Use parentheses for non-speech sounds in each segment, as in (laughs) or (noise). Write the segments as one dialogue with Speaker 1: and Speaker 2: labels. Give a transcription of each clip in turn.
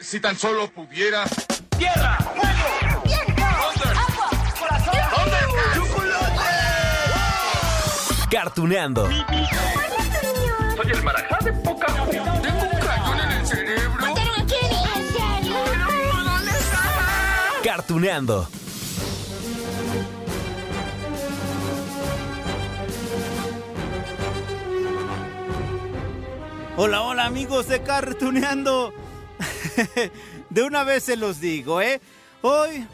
Speaker 1: Si tan solo pudiera.
Speaker 2: ¡Tierra! ¡Fuego!
Speaker 3: ¡Viento! ¡Agua!
Speaker 2: ¡Corazón!
Speaker 1: ¡Chocolate!
Speaker 4: Cartuneando.
Speaker 2: Soy el marajá de poca
Speaker 1: Tengo un cañón en el cerebro.
Speaker 3: ¿Mataron a Kenny? ¿En serio?
Speaker 1: ¿Dónde está?
Speaker 4: Cartuneando.
Speaker 5: Hola, hola amigos de Cartuneando. (laughs) De una vez se los digo, ¿eh? Hoy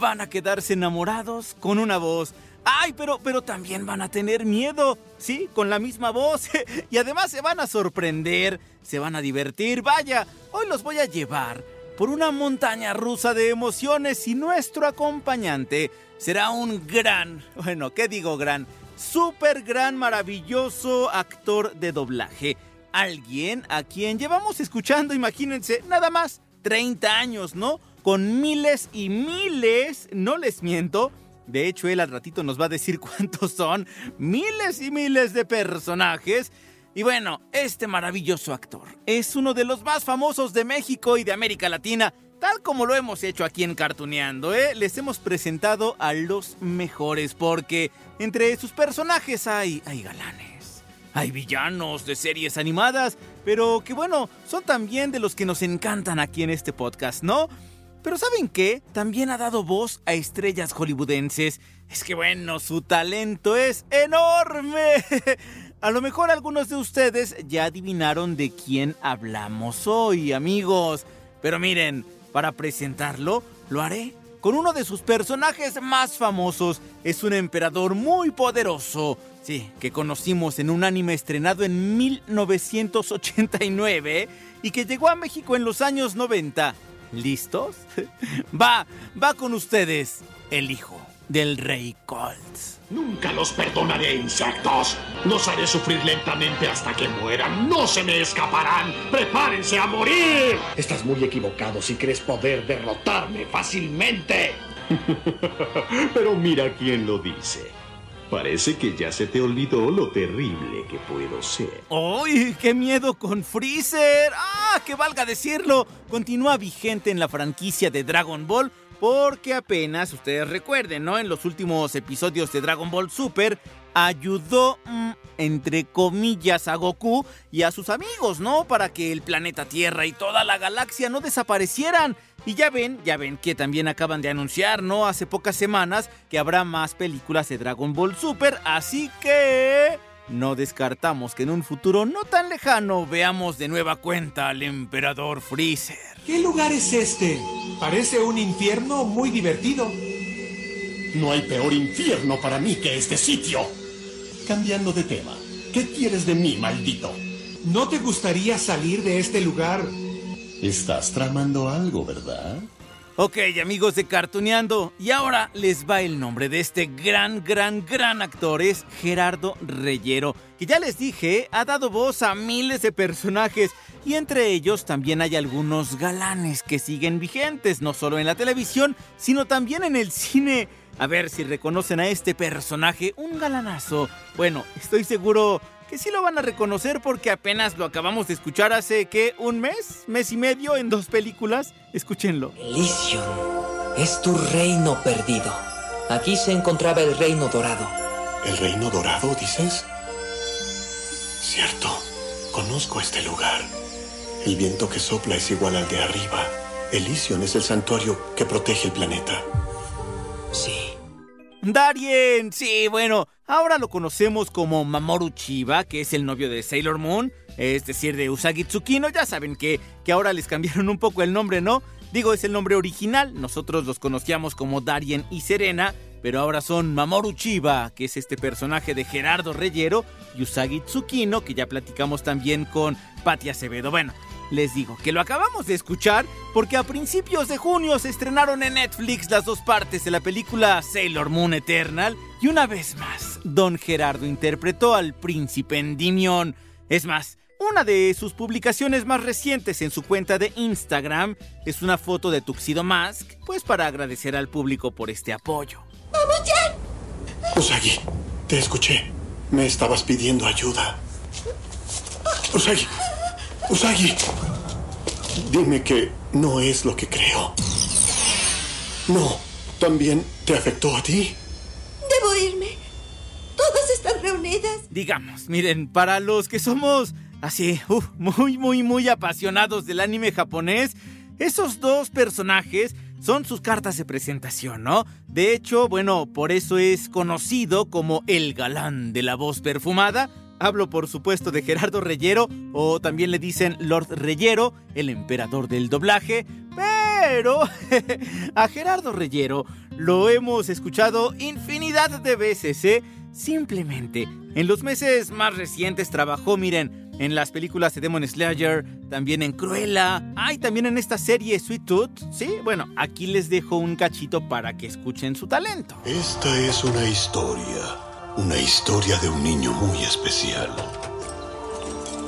Speaker 5: van a quedarse enamorados con una voz. Ay, pero, pero también van a tener miedo, ¿sí? Con la misma voz. (laughs) Y además se van a sorprender, se van a divertir. Vaya, hoy los voy a llevar por una montaña rusa de emociones y nuestro acompañante será un gran, bueno, ¿qué digo gran? Súper gran, maravilloso actor de doblaje. Alguien a quien llevamos escuchando, imagínense, nada más 30 años, ¿no? Con miles y miles, no les miento. De hecho, él al ratito nos va a decir (laughs) cuántos son. Miles y miles de personajes. Y bueno, este maravilloso actor es uno de los más famosos de México y de América Latina, tal como lo hemos hecho aquí en Cartuneando, ¿eh? Les hemos presentado a los mejores porque entre sus personajes hay, hay galanes, hay villanos de series animadas, pero que bueno, son también de los que nos encantan aquí en este podcast, ¿no? Pero ¿saben qué? También ha dado voz a estrellas hollywoodenses. Es que bueno, su talento es enorme. (laughs) A lo mejor algunos de ustedes ya adivinaron de quién hablamos hoy, amigos. Pero miren, para presentarlo, lo haré con uno de sus personajes más famosos. Es un emperador muy poderoso. Sí, que conocimos en un anime estrenado en 1989 y que llegó a México en los años 90. ¿Listos? (laughs) Va, va con ustedes, el hijo del rey Colt.
Speaker 6: Nunca los perdonaré, insectos. Los haré sufrir lentamente hasta que mueran. No se me escaparán. Prepárense a morir. Estás muy equivocado si crees poder derrotarme fácilmente. (laughs)
Speaker 7: Pero mira quién lo dice. Parece que ya se te olvidó lo terrible que puedo ser.
Speaker 5: ¡Uy! ¡Qué miedo con Freezer! ¡Ah! ¡Que valga decirlo! Continúa vigente en la franquicia de Dragon Ball porque apenas, ustedes recuerden, ¿no? En los últimos episodios de Dragon Ball Super ayudó, mm, entre comillas, a Goku y a sus amigos, ¿no? Para que el planeta Tierra y toda la galaxia no desaparecieran. Y ya ven, ya ven que también acaban de anunciar, ¿no? Hace pocas semanas que habrá más películas de Dragon Ball Super, así que... No descartamos que en un futuro no tan lejano veamos de nueva cuenta al emperador Freezer.
Speaker 8: ¿Qué lugar es este? Parece un infierno muy divertido.
Speaker 6: No hay peor infierno para mí que este sitio. Cambiando de tema, ¿qué quieres de mí, maldito?
Speaker 8: ¿No te gustaría salir de este lugar?
Speaker 7: Estás tramando algo, ¿verdad?
Speaker 5: Ok, amigos de Cartuneando, y ahora les va el nombre de este gran, gran, gran actor, es Gerardo Reyero, que ya les dije, ha dado voz a miles de personajes, y entre ellos también hay algunos galanes que siguen vigentes, no solo en la televisión, sino también en el cine. A ver si reconocen a este personaje, un galanazo. Bueno, estoy seguro que sí lo van a reconocer porque apenas lo acabamos de escuchar hace, ¿qué? ¿Un mes? ¿Mes y medio en dos películas? Escúchenlo.
Speaker 9: Elysium es tu reino perdido. Aquí se encontraba el reino dorado.
Speaker 6: ¿El reino dorado, dices? Cierto, conozco este lugar. El viento que sopla es igual al de arriba. Elysium es el santuario que protege el planeta.
Speaker 9: Sí.
Speaker 5: Darien, sí, bueno, ahora lo conocemos como Mamoru Chiba, que es el novio de Sailor Moon, es decir, de Usagi Tsukino, ya saben que, que ahora les cambiaron un poco el nombre, ¿no? Digo, es el nombre original, nosotros los conocíamos como Darien y Serena, pero ahora son Mamoru Chiba, que es este personaje de Gerardo Reyero, y Usagi Tsukino, que ya platicamos también con Patti Acevedo. Bueno, les digo que lo acabamos de escuchar porque a principios de junio se estrenaron en Netflix las dos partes de la película Sailor Moon Eternal y una vez más, Don Gerardo interpretó al príncipe Endymion. Es más, una de sus publicaciones más recientes en su cuenta de Instagram es una foto de Tuxedo Mask, pues para agradecer al público por este apoyo.
Speaker 6: Usagi, te escuché. Me estabas pidiendo ayuda. Usagi, Usagi. Dime que no es lo que creo. No, también te afectó a ti.
Speaker 3: Debo irme. Todas están reunidas.
Speaker 5: Digamos, miren, para los que somos así, muy, muy, muy apasionados del anime japonés, esos dos personajes son sus cartas de presentación, ¿no? De hecho, bueno, por eso es conocido como el galán de la voz perfumada. Hablo por supuesto de Gerardo Reyero, o también le dicen Lord Reyero, el emperador del doblaje, pero (laughs) a Gerardo Reyero lo hemos escuchado infinidad de veces, ¿eh? Simplemente, en los meses más recientes trabajó, miren, en las películas de Demon Slayer, también en Cruella, ay, también en esta serie Sweet Tooth, ¿sí? Bueno, aquí les dejo un cachito para que escuchen su talento.
Speaker 6: Esta es una historia, una historia de un niño muy especial,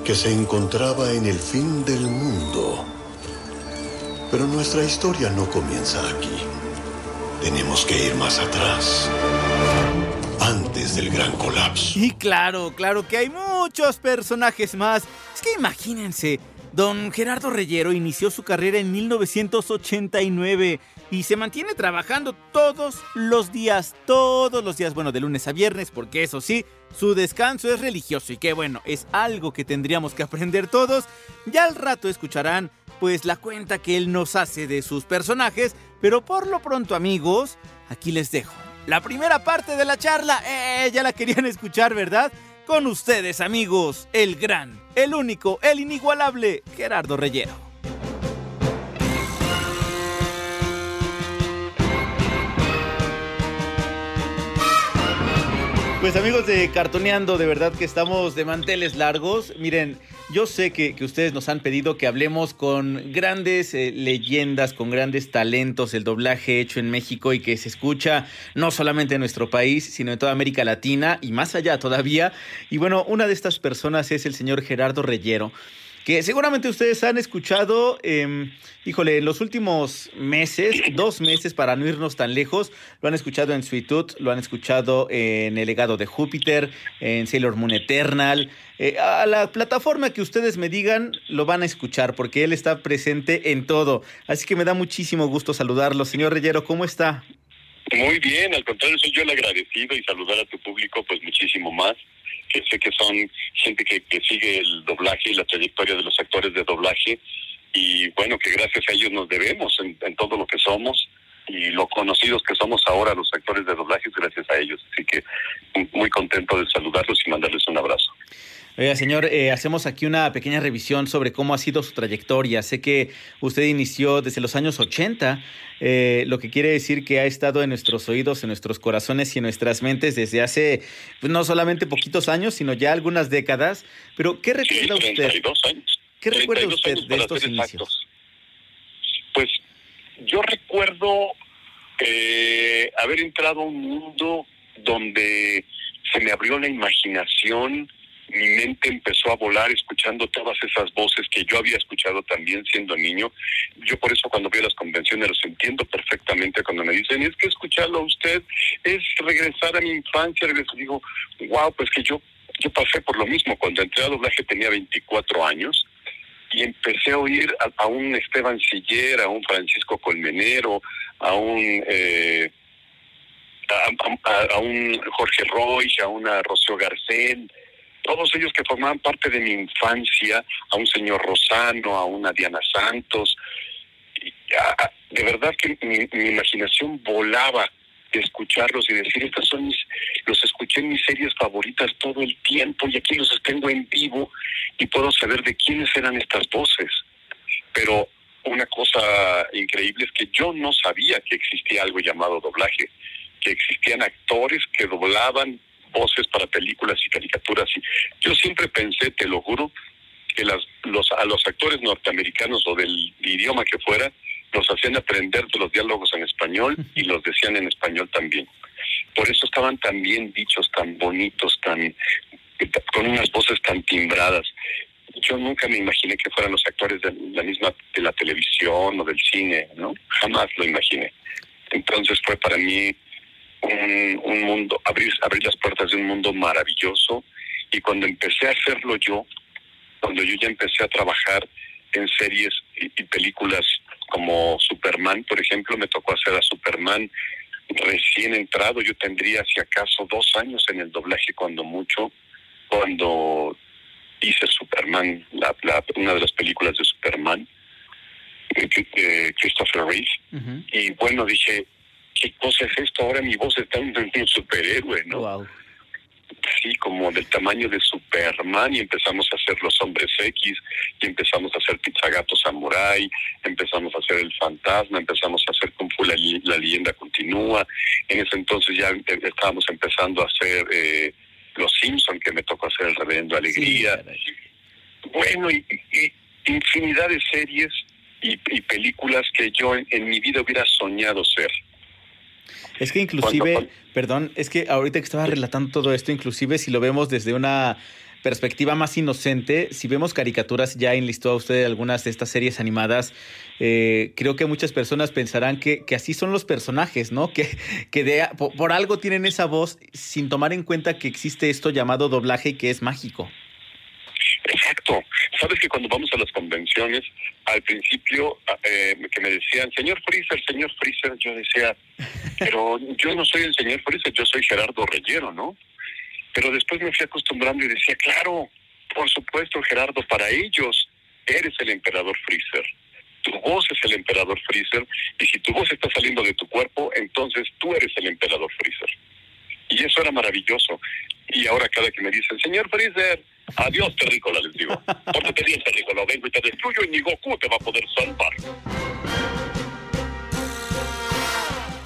Speaker 6: que se encontraba en el fin del mundo. Pero nuestra historia no comienza aquí. Tenemos que ir más atrás. Antes del gran colapso.
Speaker 5: Y claro, claro que hay muchos personajes más. Es que imagínense, don Gerardo Reyero inició su carrera en 1989 y se mantiene trabajando todos los días, todos los días, bueno, de lunes a viernes, porque eso sí, su descanso es religioso y que bueno, es algo que tendríamos que aprender todos. Ya al rato escucharán pues la cuenta que él nos hace de sus personajes, pero por lo pronto amigos, aquí les dejo. La primera parte de la charla, eh, ya la querían escuchar, ¿verdad? Con ustedes amigos, el gran, el único, el inigualable Gerardo Reyero. Pues amigos de Cartoneando, de verdad que estamos de manteles largos. Miren, yo sé que, que ustedes nos han pedido que hablemos con grandes eh, leyendas, con grandes talentos, el doblaje hecho en México y que se escucha no solamente en nuestro país, sino en toda América Latina y más allá todavía. Y bueno, una de estas personas es el señor Gerardo Reyero que seguramente ustedes han escuchado, eh, híjole, en los últimos meses, dos meses para no irnos tan lejos, lo han escuchado en Sweet lo han escuchado en El legado de Júpiter, en Sailor Moon Eternal. Eh, a la plataforma que ustedes me digan, lo van a escuchar, porque él está presente en todo. Así que me da muchísimo gusto saludarlo. Señor Reyero, ¿cómo está?
Speaker 4: Muy bien, al contrario, soy yo el agradecido y saludar a tu público, pues muchísimo más que sé que son gente que, que sigue el doblaje y la trayectoria de los actores de doblaje y bueno, que gracias a ellos nos debemos en, en todo lo que somos y lo conocidos que somos ahora los actores de doblaje gracias a ellos. Así que muy contento de saludarlos y mandarles un abrazo.
Speaker 5: Oiga, señor, eh, hacemos aquí una pequeña revisión sobre cómo ha sido su trayectoria. Sé que usted inició desde los años 80, eh, lo que quiere decir que ha estado en nuestros oídos, en nuestros corazones y en nuestras mentes desde hace pues, no solamente poquitos años, sino ya algunas décadas. Pero, ¿qué recuerda
Speaker 4: sí,
Speaker 5: usted?
Speaker 4: Años.
Speaker 5: ¿Qué recuerda usted de estos inicios?
Speaker 4: Pues yo recuerdo eh, haber entrado a un mundo donde se me abrió la imaginación, mi mente empezó a volar escuchando todas esas voces que yo había escuchado también siendo niño. Yo por eso cuando veo las convenciones los entiendo perfectamente cuando me dicen, es que escucharlo a usted es regresar a mi infancia. Regreso. Digo, wow, pues que yo, yo pasé por lo mismo. Cuando entré a doblaje tenía 24 años y empecé a oír a, un Esteban Siller, a un Francisco Colmenero, a un... Eh, a, un Jorge Roy, a una Rocío Garcén, todos ellos que formaban parte de mi infancia, a un señor Rosano, a una Diana Santos. De verdad que mi, mi, imaginación volaba de escucharlos y decir, estas son mis, los escuché en mis series favoritas todo el tiempo y aquí los tengo en vivo y puedo saber de quiénes eran estas voces. Pero una cosa increíble es que yo no sabía que existía algo llamado doblaje, que existían actores que doblaban voces para películas y caricaturas. Y yo siempre pensé, te lo juro, que las, los, a los actores norteamericanos o del idioma que fuera, los hacían aprender de los diálogos en español (laughs) y los decían en español también. Por eso estaban tan bien dichos, tan bonitos, tan con unas voces tan timbradas. Yo nunca me imaginé que fueran los actores de la misma de la televisión o del cine, ¿no? Jamás lo imaginé. Entonces fue para mí un, un mundo, abrir, abrir las puertas de un mundo maravilloso. Y cuando empecé a hacerlo yo, cuando yo ya empecé a trabajar en series y, y películas como Superman, por ejemplo, me tocó hacer a Superman recién entrado, yo tendría si acaso dos años en el doblaje cuando mucho, cuando hice Superman, la, la- una de las películas de Superman, de, de Christopher Reeve, y bueno, dije, ¿qué cosa es esto? Ahora mi voz está en un superhéroe, ¿no? Sí, como del tamaño de Superman y empezamos a hacer los hombres X y empezamos a hacer Pizzagato Samurai, empezamos a hacer el fantasma, empezamos a hacer Kung Fu la, leyenda continúa. En ese entonces ya em- estábamos empezando a hacer eh, Los Simpson, que me tocó hacer el Reverendo Alegría. bueno, y, y infinidad de series y, y películas que yo en, en mi vida hubiera soñado ser.
Speaker 5: Es que inclusive, perdón, es que ahorita que estaba relatando todo esto, inclusive si lo vemos desde una perspectiva más inocente, si vemos caricaturas, ya enlistó a usted algunas de estas series animadas, eh, creo que muchas personas pensarán que, que así son los personajes, ¿no? Que, que de, por, por algo tienen esa voz sin tomar en cuenta que existe esto llamado doblaje y que es mágico.
Speaker 4: Exacto. Sabes que cuando vamos a las convenciones, al principio eh, que me decían, señor Freezer, señor Freezer, yo decía, pero yo no soy el señor Freezer, yo soy Gerardo Reyero, ¿no? Pero después me fui acostumbrando y decía, claro, por supuesto, Gerardo, para ellos eres el emperador Freezer. Tu voz es el emperador Freezer y si tu voz está saliendo de tu cuerpo, entonces tú eres el emperador Freezer. Y eso era maravilloso. Y ahora cada que me dicen, señor Freezer, adiós terrícola, les digo. Pórtate bien, terrícola, vengo y te destruyo y ni Goku te va a poder salvar.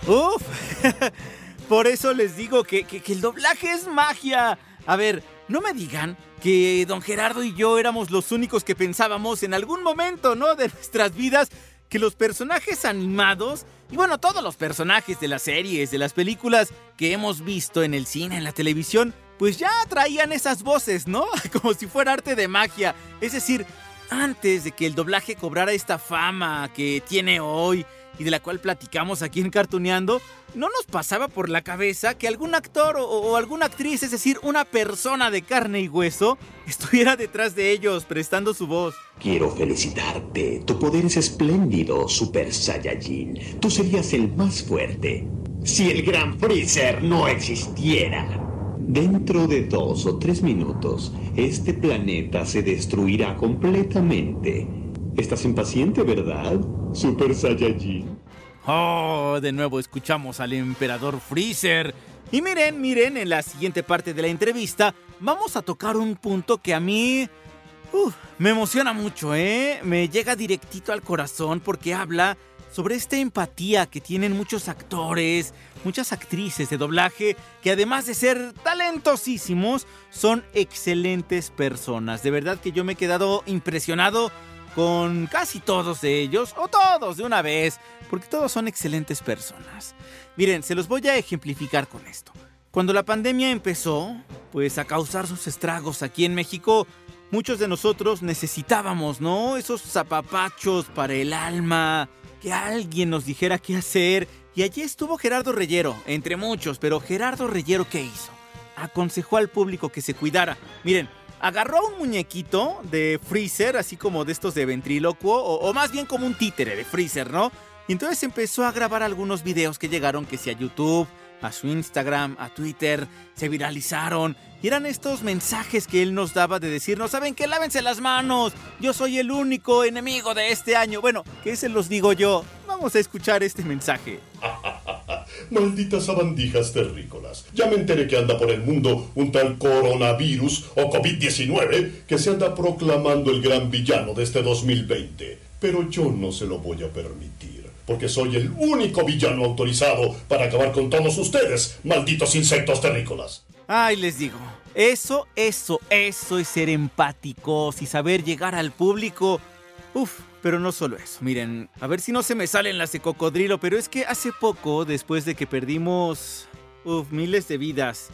Speaker 5: Uf, (laughs) por eso les digo que, que- que el doblaje es magia. A ver, no me digan que don Gerardo y yo éramos los únicos que pensábamos en algún momento, ¿no? De nuestras vidas que los personajes animados, y bueno, todos los personajes de las series, de las películas que hemos visto en el cine, en la televisión, pues ya traían esas voces, ¿no? (laughs) Como si fuera arte de magia. Es decir, antes de que el doblaje cobrara esta fama que tiene hoy y de la cual platicamos aquí en Cartuneando, no nos pasaba por la cabeza que algún actor o, o alguna actriz, es decir, una persona de carne y hueso, (laughs) estuviera detrás de ellos prestando su voz.
Speaker 7: Quiero felicitarte. Tu poder es espléndido, Super Saiyajin. Tú serías el más fuerte. Si el Gran Freezer no existiera. Dentro de dos o tres minutos, este planeta se destruirá completamente. Estás impaciente, ¿verdad? Super Saiyajin.
Speaker 5: Oh, de nuevo escuchamos al emperador Freezer. Y miren, miren, en la siguiente parte de la entrevista vamos a tocar un punto que a mí uf, me emociona mucho, ¿eh? Me llega directito al corazón porque habla sobre esta empatía que tienen muchos actores, muchas actrices de doblaje, que además de ser talentosísimos, son excelentes personas. De verdad que yo me he quedado impresionado con casi todos de ellos, o todos de una vez, porque todos son excelentes personas. Miren, se los voy a ejemplificar con esto. Cuando la pandemia empezó, pues a causar sus estragos aquí en México, muchos de nosotros necesitábamos, ¿no? Esos zapapachos para el alma, que alguien nos dijera qué hacer. Y allí estuvo Gerardo Reyero, entre muchos, pero Gerardo Reyero, ¿qué hizo? Aconsejó al público que se cuidara. Miren, agarró un muñequito de Freezer, así como de estos de ventrílocuo, o, más bien como un títere de Freezer, ¿no? Y entonces empezó a grabar algunos videos que llegaron que si a YouTube, a su Instagram, a Twitter, se viralizaron. Y eran estos mensajes que él nos daba de decirnos, ¿saben qué? Lávense las manos. Yo soy el único enemigo de este año. Bueno, que se los digo yo. Vamos a escuchar este mensaje. (laughs)
Speaker 6: Malditas sabandijas terrícolas. Ya me enteré que anda por el mundo un tal coronavirus o COVID-19 que se anda proclamando el gran villano de este 2020. Pero yo no se lo voy a permitir, porque soy el único villano autorizado para acabar con todos ustedes, malditos insectos terrícolas.
Speaker 5: Ay, les digo, eso, eso, eso es ser empáticos y saber llegar al público. Uf, pero no solo eso. Miren, a ver si no se me salen las de cocodrilo, pero es que hace poco, después de que perdimos uf, miles de vidas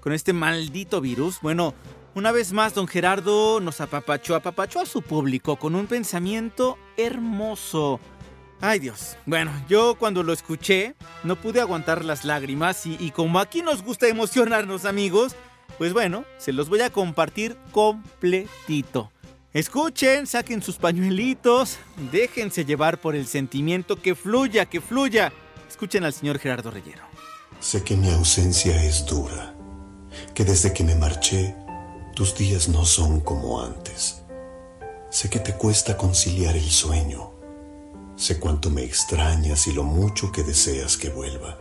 Speaker 5: con este maldito virus, bueno, una vez más don Gerardo nos apapachó, apapachó a su público con un pensamiento hermoso. Ay Dios. Bueno, yo cuando lo escuché no pude aguantar las lágrimas y, como aquí nos gusta emocionarnos amigos, pues bueno, se los voy a compartir completito. Escuchen, saquen sus pañuelitos, déjense llevar por el sentimiento que fluya, que fluya. Escuchen al señor Gerardo Reyero.
Speaker 10: Sé que mi ausencia es dura, que desde que me marché, tus días no son como antes. Sé que te cuesta conciliar el sueño. Sé cuánto me extrañas y lo mucho que deseas que vuelva.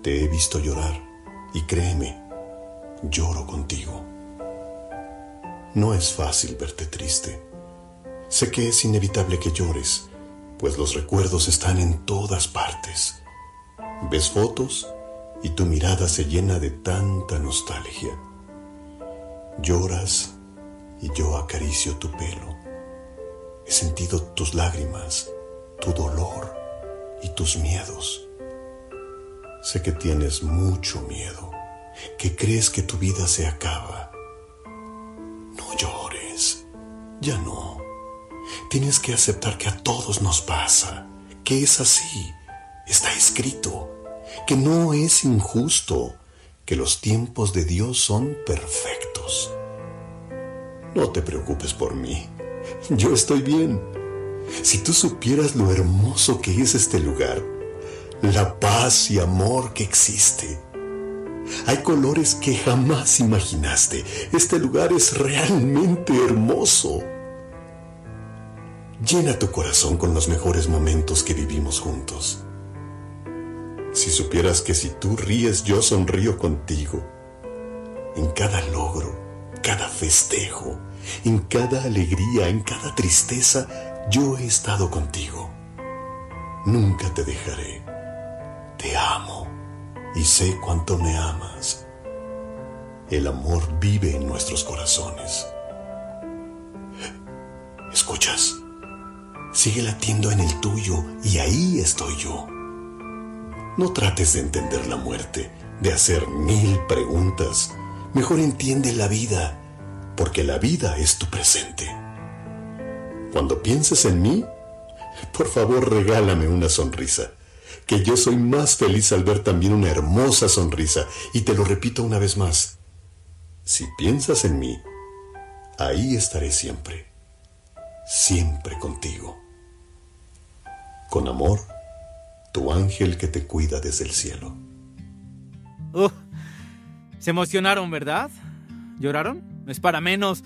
Speaker 10: Te he visto llorar y créeme, lloro contigo. No es fácil verte triste. Sé que es inevitable que llores, pues los recuerdos están en todas partes. Ves fotos y tu mirada se llena de tanta nostalgia. Lloras y yo acaricio tu pelo. He sentido tus lágrimas, tu dolor y tus miedos. Sé que tienes mucho miedo, que crees que tu vida se acaba. No llores, ya no. Tienes que aceptar que a todos nos pasa, que es así, está escrito, que no es injusto, que los tiempos de Dios son perfectos. No te preocupes por mí, yo estoy bien. Si tú supieras lo hermoso que es este lugar, la paz y amor que existe. Hay colores que jamás imaginaste. Este lugar es realmente hermoso. Llena tu corazón con los mejores momentos que vivimos juntos. Si supieras que si tú ríes, yo sonrío contigo. En cada logro, cada festejo, en cada alegría, en cada tristeza, yo he estado contigo. Nunca te dejaré. Te amo y sé cuánto me amas. El amor vive en nuestros corazones. ¿Escuchas? Sigue latiendo en el tuyo y ahí estoy yo. No trates de entender la muerte, de hacer mil preguntas. Mejor entiende la vida, porque la vida es tu presente. Cuando pienses en mí, por favor regálame una sonrisa, que yo soy más feliz al ver también una hermosa sonrisa, y te lo repito una vez más. Si piensas en mí, ahí estaré siempre, siempre contigo. Con amor, tu ángel que te cuida desde el cielo.
Speaker 5: Se emocionaron, ¿verdad? ¿Lloraron? No es para menos.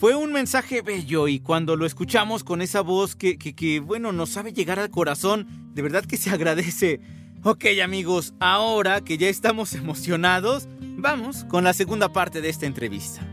Speaker 5: Fue un mensaje bello y cuando lo escuchamos con esa voz que, que, que, bueno, nos sabe llegar al corazón, de verdad que se agradece. Ok amigos, ahora que ya estamos (laughs) emocionados, vamos con la segunda parte de esta entrevista.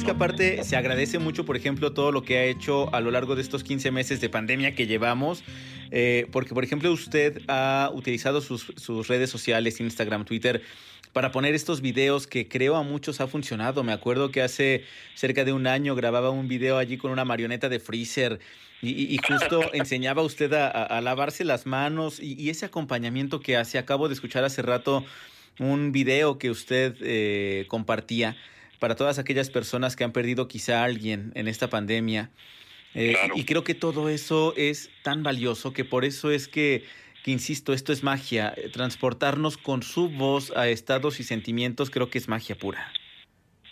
Speaker 5: Es que aparte se agradece mucho, por ejemplo, todo lo que ha hecho a lo largo de estos 15 meses de pandemia que llevamos. Eh, porque, por ejemplo, usted ha utilizado sus, sus, redes sociales, Instagram, Twitter, para poner estos videos que creo a muchos ha funcionado. Me acuerdo que hace cerca de un año grababa un video allí con una marioneta de Freezer y, y justo (laughs) enseñaba usted a, a, lavarse las manos y, y, ese acompañamiento que hace. Acabo de escuchar hace rato un video que usted eh, compartía para todas aquellas personas que han perdido quizá a alguien en esta pandemia. Eh, claro. Y creo que todo eso es tan valioso que por eso es que, que, insisto, esto es magia. Transportarnos con su voz a estados y sentimientos creo que es magia pura.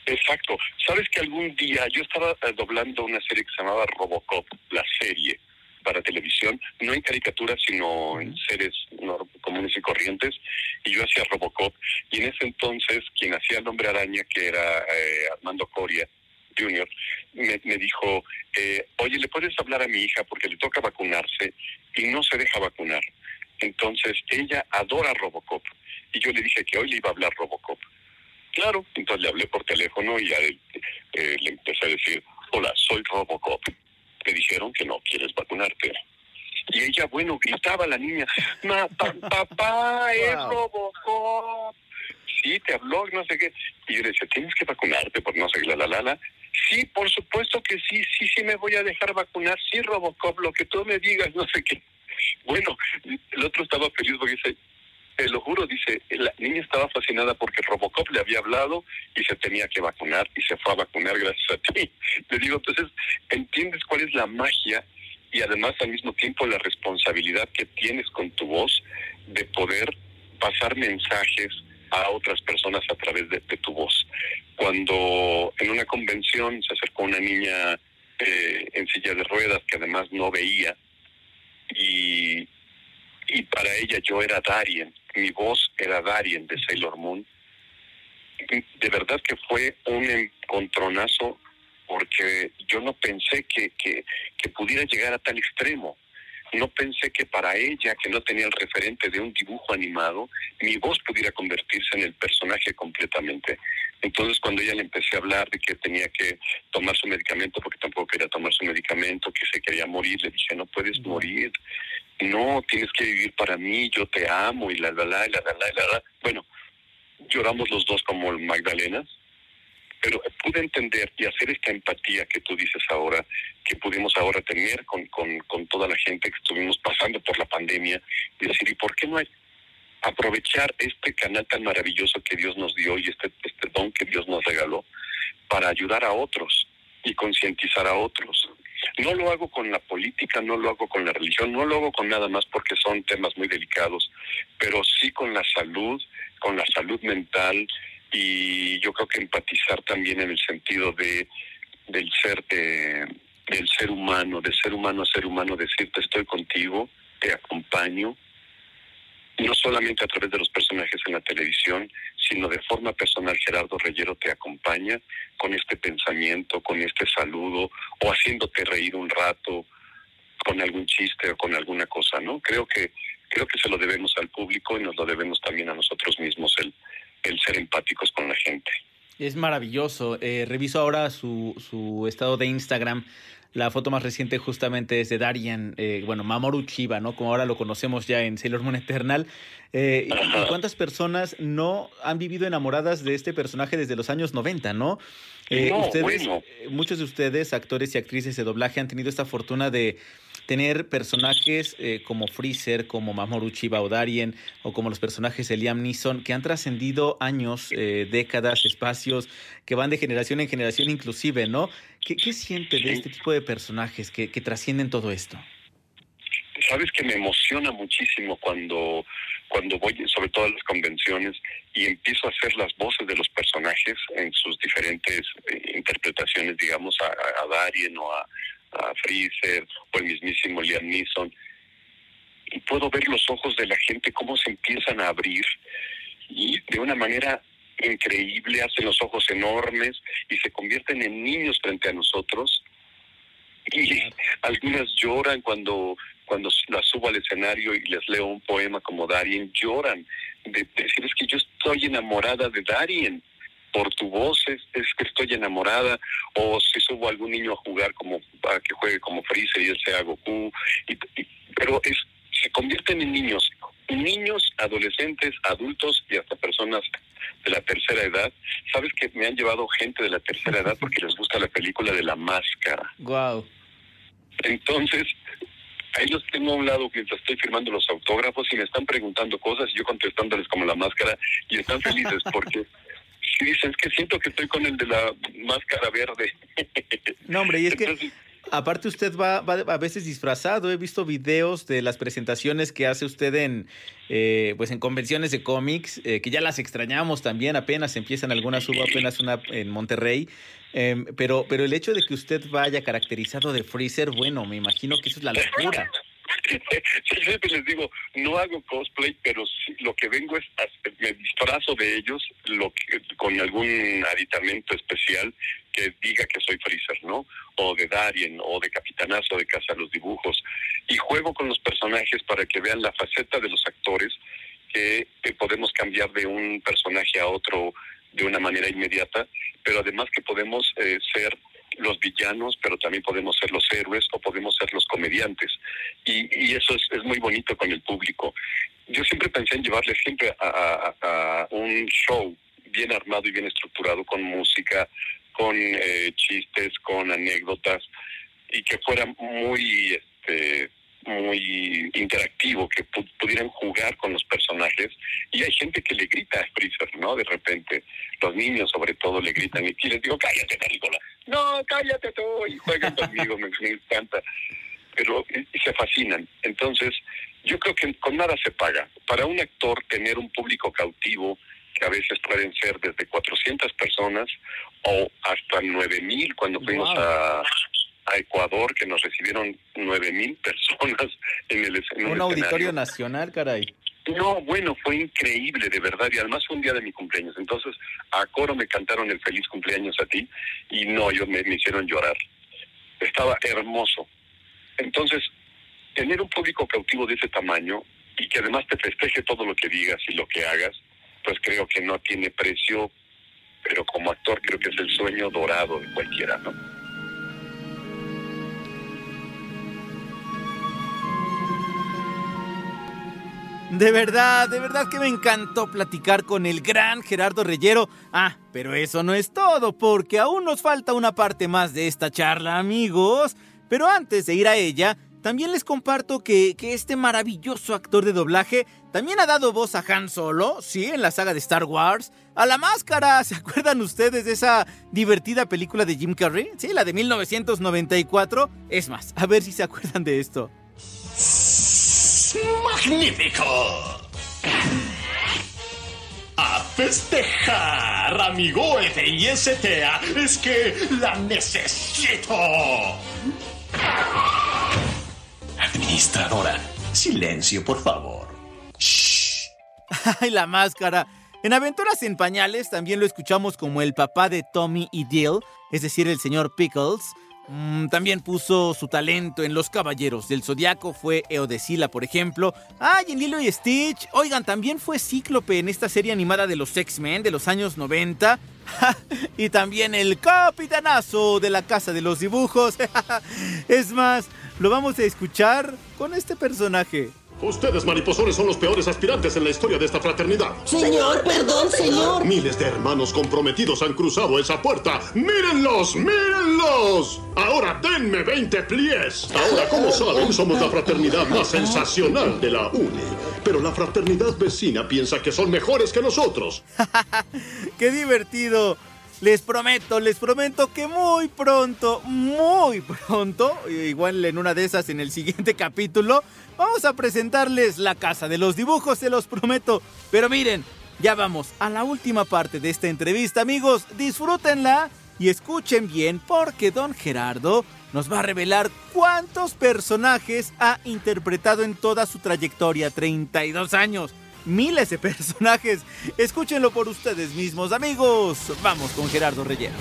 Speaker 4: Exacto. Sabes que algún día yo estaba eh, doblando una serie que se llamaba Robocop, la serie para televisión, no en caricaturas, sino en series comunes y corrientes, y yo hacía Robocop, y en ese entonces quien hacía el hombre araña, que era eh, Armando Coria, Junior, me, me dijo, eh, oye, ¿le puedes hablar a mi hija porque le toca vacunarse y no se deja vacunar? Entonces, ella adora Robocop. Y yo le dije que hoy le iba a hablar Robocop. Claro, entonces le hablé por teléfono y a él, eh, le empecé a decir, hola, soy Robocop. Me dijeron que no quieres vacunarte. Y ella, bueno, gritaba la niña, Ma, pa, papá, (laughs) es Robocop. Sí, te habló, no sé qué. Y yo le decía, tienes que vacunarte por no sé la, la, la, la. Sí, por supuesto que sí, sí, sí me voy a dejar vacunar. Sí, Robocop, lo que tú me digas, (laughs) no sé qué. Bueno, el otro estaba feliz porque dice, te lo juro, dice, la niña estaba fascinada porque Robocop le había hablado y se tenía que vacunar y se fue a vacunar gracias a ti. (laughs) Le digo, entonces, ¿entiendes cuál es la magia y además al mismo tiempo la responsabilidad que tienes con tu voz de poder pasar mensajes a otras personas a través de, tu voz. Cuando en una convención se acercó una niña eh, en silla de ruedas que además no veía y, y para ella yo era Darien, mi voz era Darien de Sailor Moon. De verdad que fue un encontronazo porque yo no pensé que, que, que pudiera llegar a tal extremo. No pensé que para ella, que no tenía el referente de un dibujo animado, mi voz pudiera convertirse en el personaje completamente. Entonces, cuando ella le empecé a hablar de que tenía que tomar su medicamento, porque tampoco quería tomar su medicamento, que se quería morir, le dije, no puedes morir, no, tienes que vivir para mí, yo te amo, y la, la, la, la, la, la, la. Bueno, lloramos los dos como Magdalenas, pero pude entender y hacer esta empatía que tú dices ahora, que pudimos ahora tener con, con, toda la gente que estuvimos pasando por la pandemia, y decir, ¿y por qué no aprovechar este canal tan maravilloso que Dios nos dio y este, este don que Dios nos regaló para ayudar a otros y concientizar a otros? No lo hago con la política, no lo hago con la religión, no lo hago con nada más porque son temas muy delicados, pero sí con la salud, con la salud mental y yo creo que empatizar también en el sentido de del ser de, del ser humano, de ser humano a ser humano, decirte estoy contigo, te acompaño, no solamente a través de los personajes en la televisión, sino de forma personal Gerardo Reyero te acompaña con este pensamiento, con este saludo o haciéndote reír un rato con algún chiste o con alguna cosa, ¿no? Creo que creo que se lo debemos al público y nos lo debemos también a nosotros mismos el el ser empáticos con la gente.
Speaker 5: Es maravilloso. Eh, reviso ahora su, su estado de Instagram. La foto más reciente justamente es de Darian, eh, bueno, Mamoru Chiba, ¿no? Como ahora lo conocemos ya en Sailor Moon Eternal. Eh, y ¿Cuántas personas no han vivido enamoradas de este personaje desde los años 90, no? Eh,
Speaker 4: No,
Speaker 5: ustedes,
Speaker 4: bueno.
Speaker 5: muchos de ustedes, actores y actrices de doblaje, han tenido esta fortuna de tener personajes eh, como Freezer, como Mamoru Chiba o como los personajes de Liam Neeson, que han trascendido años, eh, décadas, espacios, que van de generación en generación inclusive, ¿no? ¿Qué, siente de este tipo de personajes que, trascienden todo esto?
Speaker 4: sabes que me emociona muchísimo cuando cuando voy sobre todo a las convenciones y empiezo a hacer las voces de los personajes en sus diferentes eh, interpretaciones digamos a, a Darien o a, a Freezer o el mismísimo Liam Neeson. Y puedo ver los ojos de la gente cómo se empiezan a abrir y de una manera increíble hacen los ojos enormes y se convierten en niños frente a nosotros. Y algunas lloran cuando cuando las subo al escenario y les leo un poema como Darien, lloran de, de decir es que yo estoy enamorada de Darien por tu voz es, es, que estoy enamorada o si subo a algún niño a jugar como a que juegue como Freezer y él sea Goku y, y, pero es se convierten en niños niños adolescentes adultos y hasta personas de la tercera edad. Sabes que me han llevado gente de la tercera edad porque les gusta la película de la máscara
Speaker 5: wow
Speaker 4: entonces ahí los tengo a un lado mientras estoy firmando los autógrafos y me están preguntando cosas y yo contestándoles como la máscara y están felices porque (laughs) si dicen es que siento que estoy con el de la máscara verde.
Speaker 5: No, hombre, y es Entonces, que aparte usted va, va, a veces disfrazado. He visto videos de las presentaciones que hace usted en eh, pues en convenciones de cómics, eh, que ya las extrañamos también, apenas empiezan algunas, hubo apenas una en Monterrey. Eh, pero, pero el hecho de que usted vaya caracterizado de Freezer, bueno, me imagino que eso es la locura. (laughs)
Speaker 4: Sí, siempre les digo, no hago cosplay, pero sí, lo que vengo es, me disfrazo de ellos lo que, con algún aditamento especial que diga que soy Freezer, ¿no? O de Darien, o de Capitanazo, de Casa los Dibujos. Y juego con los personajes para que vean la faceta de los actores, que, que podemos cambiar de un personaje a otro de una manera inmediata, pero además que podemos eh, ser los villanos, pero también podemos ser los héroes o podemos ser los comediantes. Y, y eso es, es, muy bonito con el público. Yo siempre pensé en llevarles siempre a, un show bien armado y bien estructurado, con música, con eh, chistes, con anécdotas, y que fuera muy, este, muy interactivo, que pudieran jugar con los personajes. Y hay gente que le grita a Freezer, ¿no? De repente, los niños sobre todo le gritan y les digo, cállate, Carícola. No, cállate tú y juegan conmigo, me, encanta. Pero se fascinan. Entonces, yo creo que con nada se paga. Para un actor tener un público cautivo, que a veces pueden ser desde 400 personas o hasta 9000 cuando fuimos a, a Ecuador, que nos recibieron 9000 personas en el en
Speaker 5: un, auditorio nacional, caray.
Speaker 4: No, bueno, fue increíble, de verdad, y además fue un día de mi cumpleaños. Entonces, a coro me cantaron el feliz cumpleaños a ti, y no, ellos me, me hicieron llorar. Estaba hermoso. Entonces, tener un público cautivo de ese tamaño y que además te festeje todo lo que digas y lo que hagas, pues creo que no tiene precio, pero como actor creo que es el sueño dorado de cualquiera, ¿no?
Speaker 5: De verdad, de verdad que me encantó platicar con el gran Gerardo Reyero. Ah, pero eso no es todo, porque aún nos falta una parte más de esta charla, amigos. Pero antes de ir a ella, también les comparto que, que, este maravilloso actor de doblaje también ha dado voz a Han Solo, sí, en la saga de Star Wars, a la máscara, (laughs) ¿se acuerdan ustedes de esa divertida película de Jim Carrey? Sí, la de 1994. Es más, a ver si se acuerdan de esto.
Speaker 6: ¡Magnífico! A festejar, amigo F.I.S.T.A. Es que la necesito. Administradora, silencio, por favor. Shh.
Speaker 5: ¡Ay, la máscara! En Aventuras en Pañales también lo escuchamos como el papá de Tommy y Dill, es decir, el señor Pickles. Mm, también puso su talento en Los Caballeros del Zodiaco, fue Eodecila, por ejemplo. ¡Ay, en Lilo y Stitch! Oigan, también fue Cíclope en esta serie animada de los X-Men de los años 90. (laughs) y también el capitanazo de la Casa de los Dibujos. (laughs) es más, lo vamos a escuchar con este personaje.
Speaker 6: Ustedes, mariposones, son los peores aspirantes en la historia de esta fraternidad.
Speaker 11: Señor, perdón, señor.
Speaker 6: Miles de hermanos comprometidos han cruzado esa puerta. ¡Mírenlos! ¡Mírenlos! Ahora denme 20 pliés. Ahora, como saben, somos la fraternidad más sensacional de la UNI. Pero la fraternidad vecina piensa que son mejores que nosotros. (laughs)
Speaker 5: ¡Qué divertido! Les prometo, les prometo que muy pronto, muy pronto, igual en una de esas en el siguiente (laughs) capítulo, vamos a presentarles la casa de los dibujos, se los prometo. Pero miren, ya vamos a la última parte de esta entrevista, amigos. Disfrútenla y escuchen bien porque don Gerardo nos va a revelar cuántos personajes ha interpretado en toda su trayectoria, 32 años miles de personajes. Escúchenlo por ustedes mismos, amigos. Vamos con Gerardo Reyero.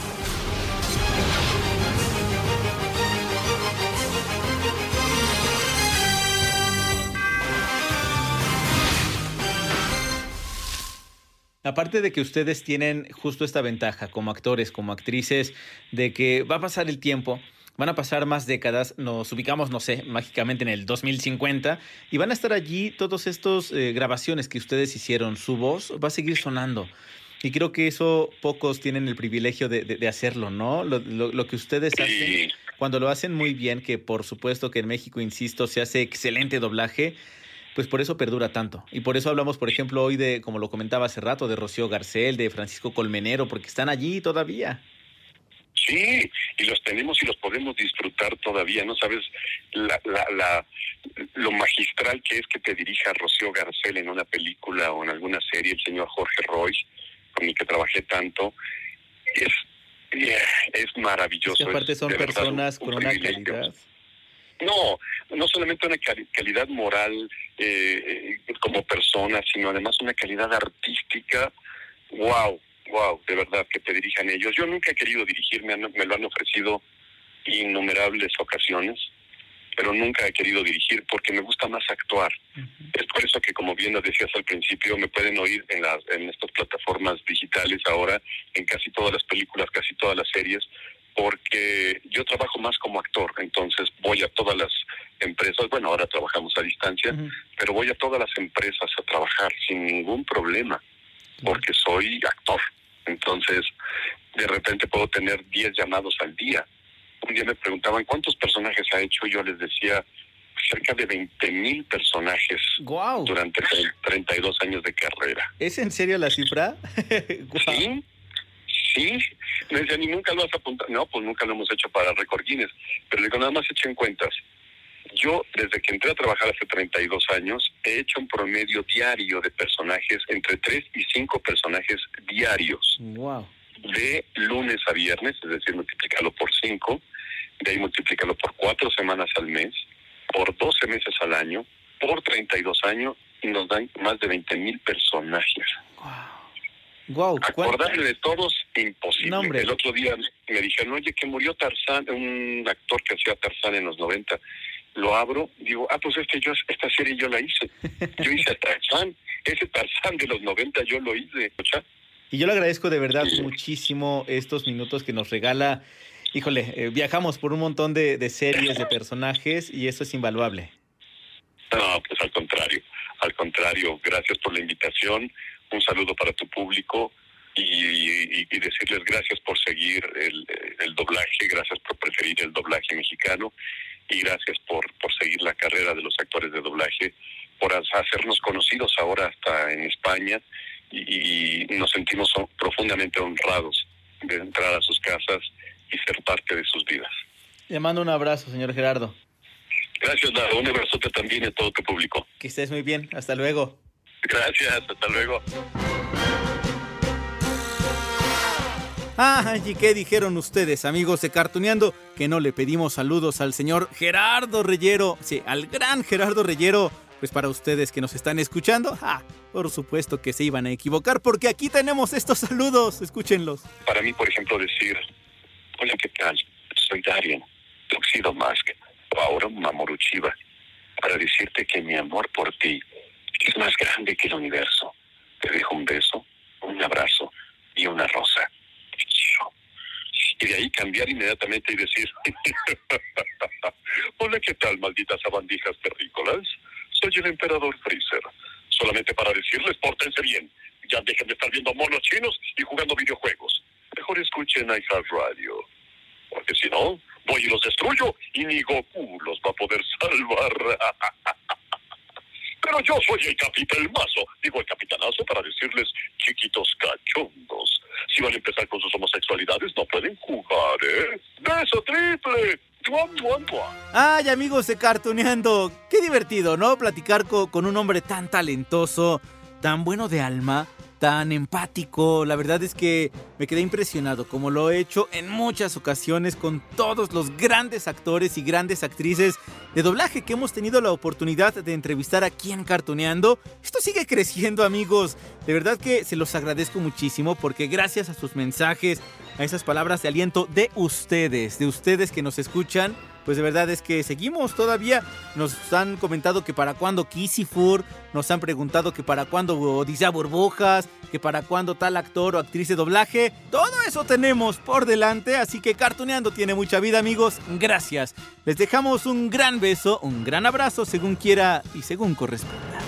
Speaker 5: Aparte de que ustedes tienen justo esta ventaja como actores, como actrices, de que va a pasar el tiempo, Van a pasar más décadas, nos ubicamos, no sé, mágicamente en el 2050 y van a estar allí todos estos eh, grabaciones que ustedes hicieron. Su voz va a seguir sonando. Y creo que eso pocos tienen el privilegio de, de, de hacerlo, ¿no? Lo, lo, lo, que ustedes hacen, cuando lo hacen muy bien, que por supuesto que en México, insisto, se hace excelente doblaje, pues por eso perdura tanto. Y por eso hablamos, por ejemplo, hoy de, como lo comentaba hace rato, de Rocío Garcel, de Francisco Colmenero, porque están allí todavía.
Speaker 4: Sí, y los tenemos y los podemos disfrutar todavía, ¿no sabes la, la, la, lo magistral que es que te dirija Rocío Garcel en una película o en alguna serie, el señor Jorge Roy, con el que trabajé tanto, es, es maravilloso.
Speaker 5: Que aparte son personas con una calidad.
Speaker 4: No, no solamente una calidad moral eh, como persona, sino además una calidad artística, wow, wow, de verdad que te dirijan ellos. Yo nunca he querido dirigirme, me lo han ofrecido innumerables ocasiones, pero nunca he querido dirigir porque me gusta más actuar. Uh -huh. Es por eso que, como bien lo decías al principio, me pueden oír en, las, en estas plataformas digitales ahora, en casi todas las películas, casi todas las series, porque yo trabajo más como actor, entonces voy a todas las empresas, bueno, ahora trabajamos a distancia, uh -huh. pero voy a todas las empresas a trabajar sin ningún problema, porque soy actor. Entonces, de repente puedo tener 10 llamados al día. Un día me preguntaban cuántos personajes ha hecho y yo les decía cerca de 20 mil personajes
Speaker 5: wow.
Speaker 4: durante 32 años de carrera.
Speaker 5: ¿Es en serio la cifra? (laughs)
Speaker 4: wow. Sí, sí. Me decían, ¿y nunca lo has apuntado? No, pues nunca lo hemos hecho para Record Guinness. Pero digo, nada más echen cuentas. Yo, desde que entré a trabajar hace 32 años, he hecho un promedio diario de personajes, entre 3 y 5 personajes diarios.
Speaker 5: Wow.
Speaker 4: De lunes a viernes, es decir, multiplicarlo por 5, de ahí multiplicarlo por 4 semanas al mes, por 12 meses al año, por 32 años, y nos dan más de 20 mil personajes.
Speaker 5: Wow.
Speaker 4: Acordarme de todos, imposible.
Speaker 5: No.
Speaker 4: El otro día me dijeron, oye, que murió Tarzán, un actor que hacía Tarzán en los 90. Lo abro, digo, ah, pues este, yo, esta serie yo la hice. Yo hice a Tarzán, ese Tarzán de los 90 yo lo hice.
Speaker 5: Y yo le agradezco de verdad muchísimo estos minutos que nos regala. Híjole, eh, viajamos por un montón de, de series, de personajes y eso es invaluable.
Speaker 4: No, pues al contrario, al contrario, gracias por la invitación, un saludo para tu público y, y- y decirles gracias por seguir el, el doblaje, gracias por preferir el doblaje mexicano y gracias por, por seguir la carrera de los actores de doblaje, por ha- hacernos conocidos ahora hasta en España y, y nos sentimos profundamente honrados de entrar a sus casas y ser parte de sus vidas.
Speaker 5: Le mando un abrazo, señor Gerardo.
Speaker 4: Gracias, Nado. Un abrazote también a todo tu público.
Speaker 5: Que estés muy bien. Hasta luego.
Speaker 4: Gracias, hasta luego.
Speaker 5: Ah, ¿y qué dijeron ustedes, amigos de Cartuneando? Que no le pedimos saludos al señor Gerardo Reyero. Sí, al gran Gerardo Reyero. Pues para ustedes que nos están escuchando, ah, por supuesto que se iban a equivocar porque aquí tenemos estos saludos. Escúchenlos.
Speaker 4: Para mí, por ejemplo, decir, hola, ¿qué tal? Soy Darien, Tuxedo Mask, o ahora Mamoru Chiba, para decirte que mi amor por ti es más grande que el universo. Te dejo un beso, un abrazo y una rosa. Y de ahí cambiar inmediatamente y decir, (laughs) hola, ¿qué tal, malditas sabandijas terrícolas? Soy el emperador Freezer. Solamente para decirles, pórtense bien. Ya dejen de estar viendo monos chinos y jugando videojuegos. Mejor escuchen iHeart Radio. Porque si no, voy y los destruyo y ni Goku los va a poder (laughs) salvar. Pero yo soy el capitelmazo, digo el capitanazo para decirles, chiquitos cachondos, si van a empezar con sus homosexualidades no pueden jugar, ¿eh? ¡Beso triple!
Speaker 5: Ay, amigos de Cartuneando, qué divertido, ¿no? Platicar co- con un hombre tan talentoso, tan bueno de alma, tan empático. La verdad es que me quedé impresionado, como lo he hecho en muchas ocasiones con todos los grandes actores y grandes actrices de doblaje que hemos tenido la oportunidad de entrevistar aquí en Cartuneando. Esto sigue creciendo, amigos. De verdad que se los agradezco muchísimo porque gracias a sus mensajes, a esas palabras de aliento de ustedes, de ustedes que nos escuchan, pues de verdad es que seguimos todavía. Nos han comentado que para cuándo Kissifur, nos han preguntado que para cuándo Odisea que para cuándo tal actor o actriz de doblaje. Todo eso tenemos por delante, así que Cartuneando tiene mucha vida, amigos. Gracias. Les dejamos un gran beso, un gran abrazo, según quiera y según corresponda.